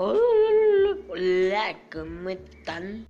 Lekker met dan.